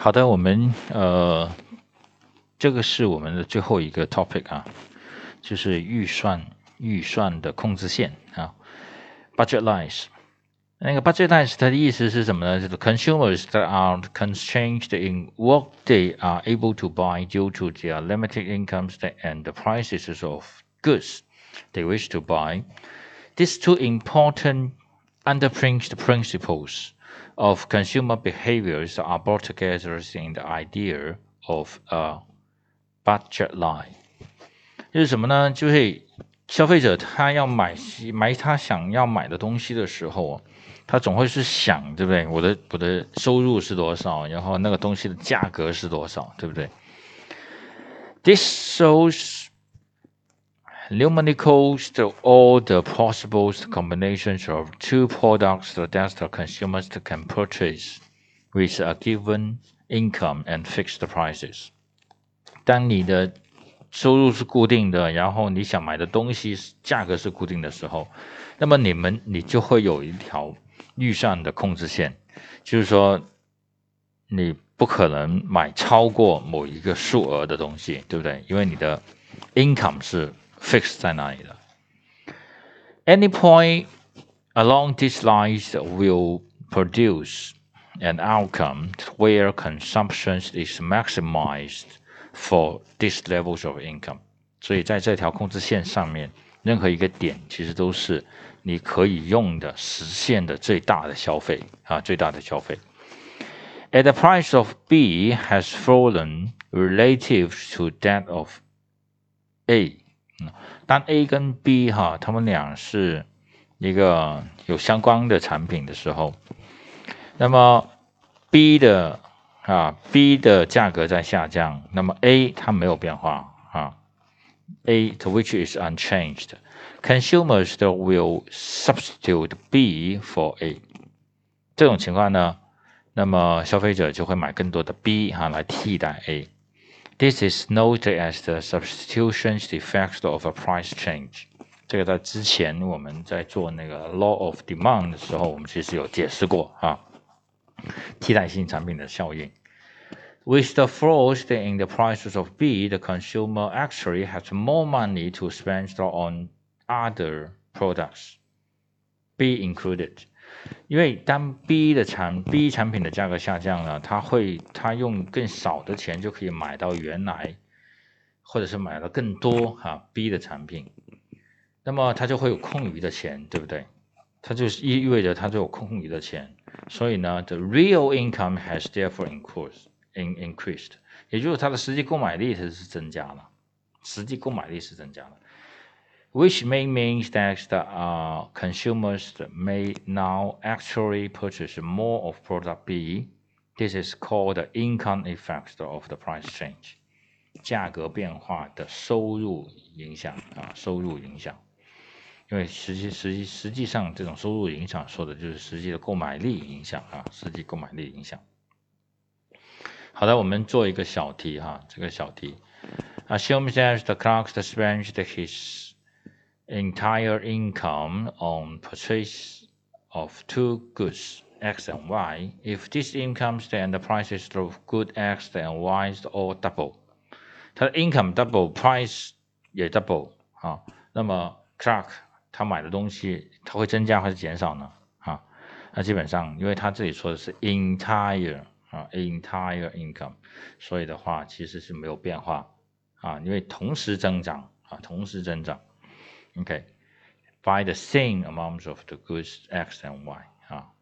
好的，我们呃，这个是我们的最后一个 topic 啊，就是预算预算的控制线啊，budget lines。那个 budget lines 它的意思是什么呢？就是 consumers that are constrained in what they are able to buy due to their limited incomes and the prices of goods they wish to buy. These two important underpin the principles of consumer behaviors are brought together in the idea of a budget line。就是什么呢？就是消费者他要买买他想要买的东西的时候，他总会是想，对不对？我的我的收入是多少？然后那个东西的价格是多少？对不对？This shows Numerical to all the possible combinations of two products that the consumers can purchase with a given income and fixed prices。当你的收入是固定的，然后你想买的东西价格是固定的时候，那么你们你就会有一条预算的控制线，就是说你不可能买超过某一个数额的东西，对不对？因为你的 income 是 fix 在哪里的。Any point along these lines will produce an outcome where consumption is maximized for these levels of income。所以在这条控制线上面，任何一个点其实都是你可以用的实现的最大的消费啊，最大的消费。As the price of B has fallen relative to that of A， 当 A 跟 B 哈，他们俩是一个有相关的产品的时候，那么 B 的啊 B 的价格在下降，那么 A 它没有变化啊，A to which is unchanged。Consumers will substitute B for A。这种情况呢，那么消费者就会买更多的 B 哈来替代 A。This is noted as the substitution effect of a price change。这个在之前我们在做那个 law of demand 的时候，我们其实有解释过啊，替代性产品的效应。With the falls in the prices of B, the consumer actually has more money to spend on other products, B included. 因为当 B 的产 B 产品的价格下降了，他会他用更少的钱就可以买到原来，或者是买了更多哈 B 的产品，那么他就会有空余的钱，对不对？它就是意意味着他就有空余的钱，所以呢，the real income has therefore increased in increased，也就是它的实际购买力它是增加了，实际购买力是增加了。which may mean that the uh, consumers may now actually purchase more of product B. This is called the income effect of the price change，价格变化的收入影响啊，收入影响。因为实际实际实际上这种收入影响说的就是实际的购买力影响啊，实际购买力影响。好的，我们做一个小题哈，这个小题。Assume that the clerk spends his entire income on purchase of two goods X and Y. If this income and the prices of good X and Y all double，它的 income double，price 也 double 啊，那么 Clark 他买的东西它会增加还是减少呢？啊，那基本上因为他这里说的是 entire 啊 entire income，所以的话其实是没有变化啊，因为同时增长啊，同时增长。 Okay, buy the same amounts of the goods X and Y 啊。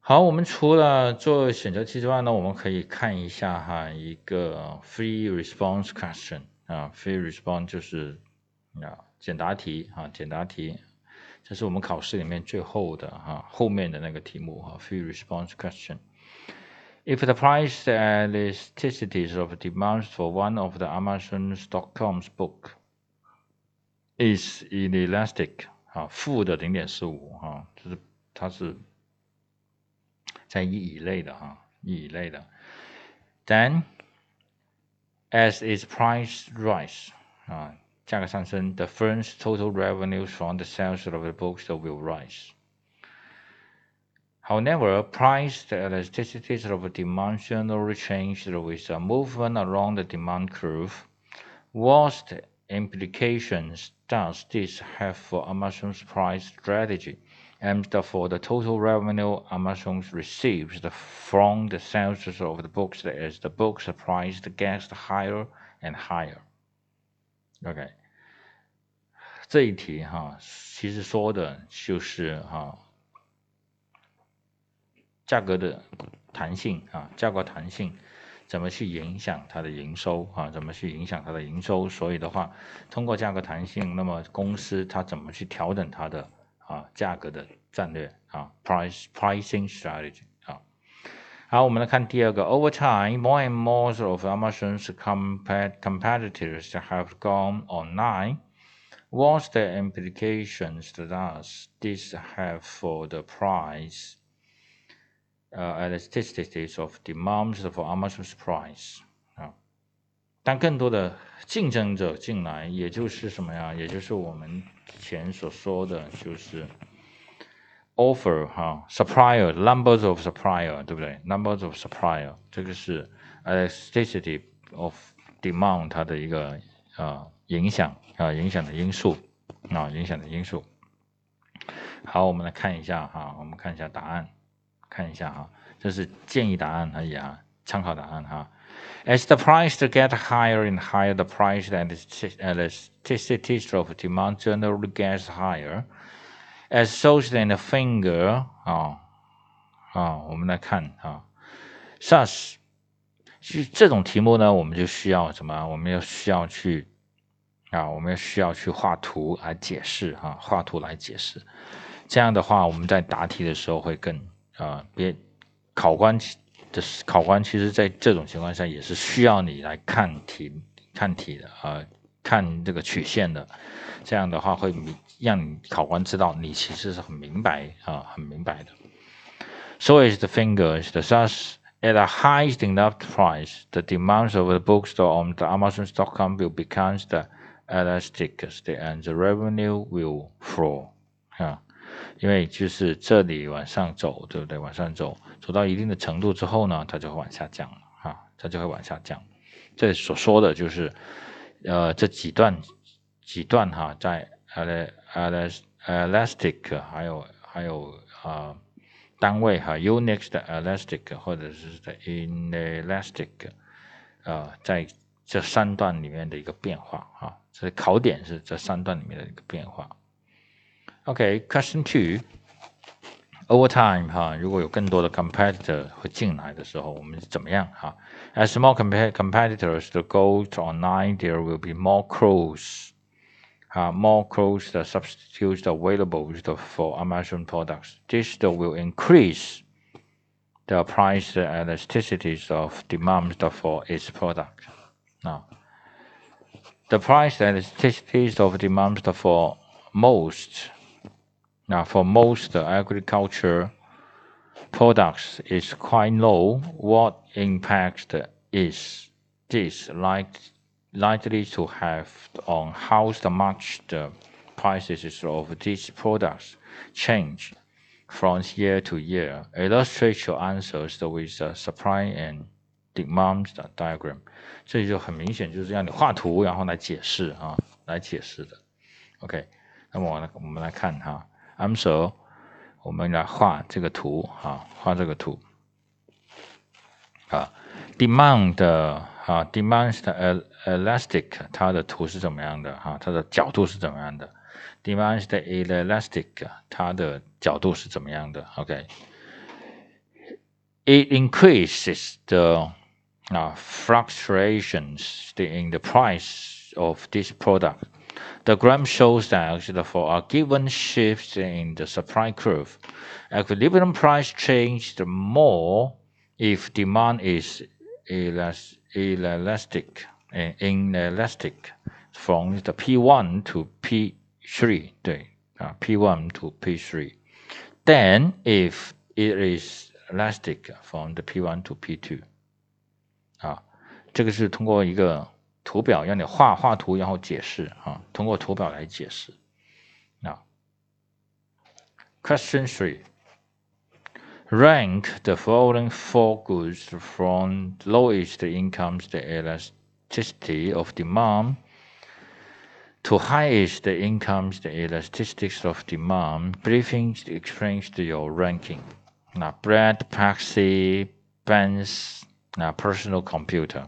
好，我们除了做选择题之外呢，我们可以看一下哈一个 free response question 啊，free response 就是啊简答题啊简答题，这是我们考试里面最后的哈后面的那个题目哈 free response question。If the price elasticities of demands for one of the Amazon.com's book is inelastic 啊，负的零点四五哈，就是它是在一以内的哈，一以内的。Then as its price rise 啊，价格上升，the firm's total revenues from the sales of the books will rise。 However, price elasticities of demand generally changed with a movement along the demand curve. What implications does this have for Amazon's price strategy and for the total revenue Amazon receives from the sales of the books as the books price gets higher and higher? OK，这一题哈，其实说的就是哈。价格的弹性啊，价格弹性 怎么去影响它的营收啊？怎么去影响它的营收？所以的话，通过价格弹性，那么公司它怎么去调整它的啊价格的战略啊？price pricing strategy 啊。好，我们来看第二个，over time more and more of Amazon's competitors have gone online. What's the implications does this have for the price? 呃，elasticities of demands for Amazon's price 啊，当更多的竞争者进来，也就是什么呀？也就是我们前所说的，就是 offer 哈，supplier numbers of supplier 对不对？numbers of supplier 这个是 elasticity of demand 它的一个啊影响啊影响的因素啊影响的因素。好，我们来看一下哈，我们看一下答案。看一下哈，这是建议答案而已啊，参考答案哈。As the price to get higher and higher, the price and elasticity of demand generally gets higher. As shows in the finger 啊啊，我们来看啊，such 是这种题目呢，我们就需要什么？我们要需要去啊，我们要需要去画图来解释哈，画图来解释。这样的话，我们在答题的时候会更。啊，别考官的考官，其实在这种情况下也是需要你来看题、看题的啊，看这个曲线的。这样的话会明让你考官知道你其实是很明白啊，很明白的。So is the fingers the thus at a high enough price, the demands of the bookstore on the Amazon.com will become the elastic, and the revenue will flow 啊。因为就是这里往上走，对不对？往上走，走到一定的程度之后呢，它就会往下降了，哈，它就会往下降。这所说的就是，呃，这几段几段哈，在 elastic 还有还有啊单位哈，unix 的 elastic 或者是在 inelastic，呃，在这三段里面的一个变化哈，这考点是这三段里面的一个变化。Okay, question OK，question two。Over time，哈，如果有更多的 competitor 会进来的时候，我们怎么样哈？As more competitors to go to online, there will be more close, more close that substitutes available for Amazon products. This will increase the price elasticities of demand for its product. Now, the price elasticities of demand for most now, for most agriculture products is quite low. What impact is this likely to have on how much the prices of these products change from year to year? Illustrate your answers with a supply and demand diagram. 这就很明显就是让你画图，然后来解释啊，来解释的。OK，那么我我们来看哈。 answer，我们来画这个图啊，画这个图啊，demand 的啊，demand 的 elastic，它的图是怎么样的哈？它的角度是怎么样的？demand 的 elastic，它的角度是怎么样的？OK，it increases the 啊 fluctuations in the price of this product。 the graph shows that for a given shift in the supply curve, equilibrium price changed more if demand is elastic, inelastic from the P1 to P3, 对啊，P1 to P3. Then if it is elastic from the P1 to P2，啊，这个是通过一个 图表让你画画图，然后解释啊，通过图表来解释。啊，Question three. Rank the following four goods from lowest income to elasticity of demand to highest income the elasticity of demand. Briefing explains your ranking. Now, bread, taxi, Benz, now personal computer.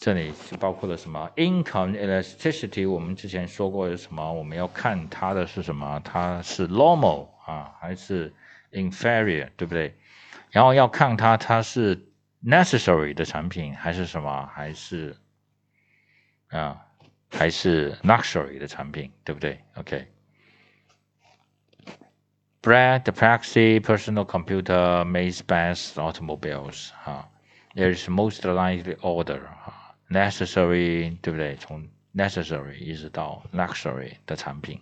这里包括了什么？income elasticity，我们之前说过是什么？我们要看它的是什么？它是 normal 啊，还是 inferior，对不对？然后要看它它是 necessary 的产品，还是什么？还是啊，还是 luxury 的产品，对不对？OK。Bread, taxi, personal computer, Maze Best automobiles 哈，there is most likely order 哈，necessary 对不对？从 necessary 一直到 luxury 的产品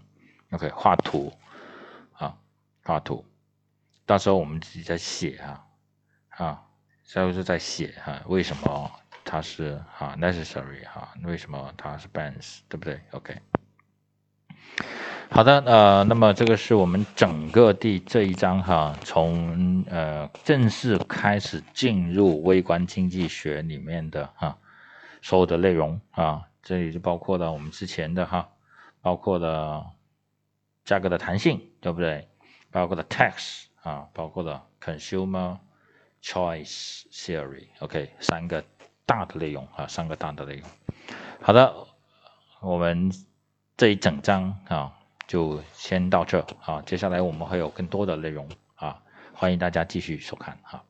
，OK 画图啊，画图，到时候我们自己在写哈，啊，就是在写哈，为什么它是啊 necessary 哈，为什么它是 Benz 对不对？OK。好的，呃，那么这个是我们整个第这一章哈，从呃正式开始进入微观经济学里面的哈所有的内容啊，这里就包括了我们之前的哈，包括了价格的弹性，对不对？包括了 tax 啊，包括了 consumer choice theory，OK，三个大的内容啊，三个大的内容。好的，我们这一整章啊。就先到这啊，接下来我们会有更多的内容啊，欢迎大家继续收看哈。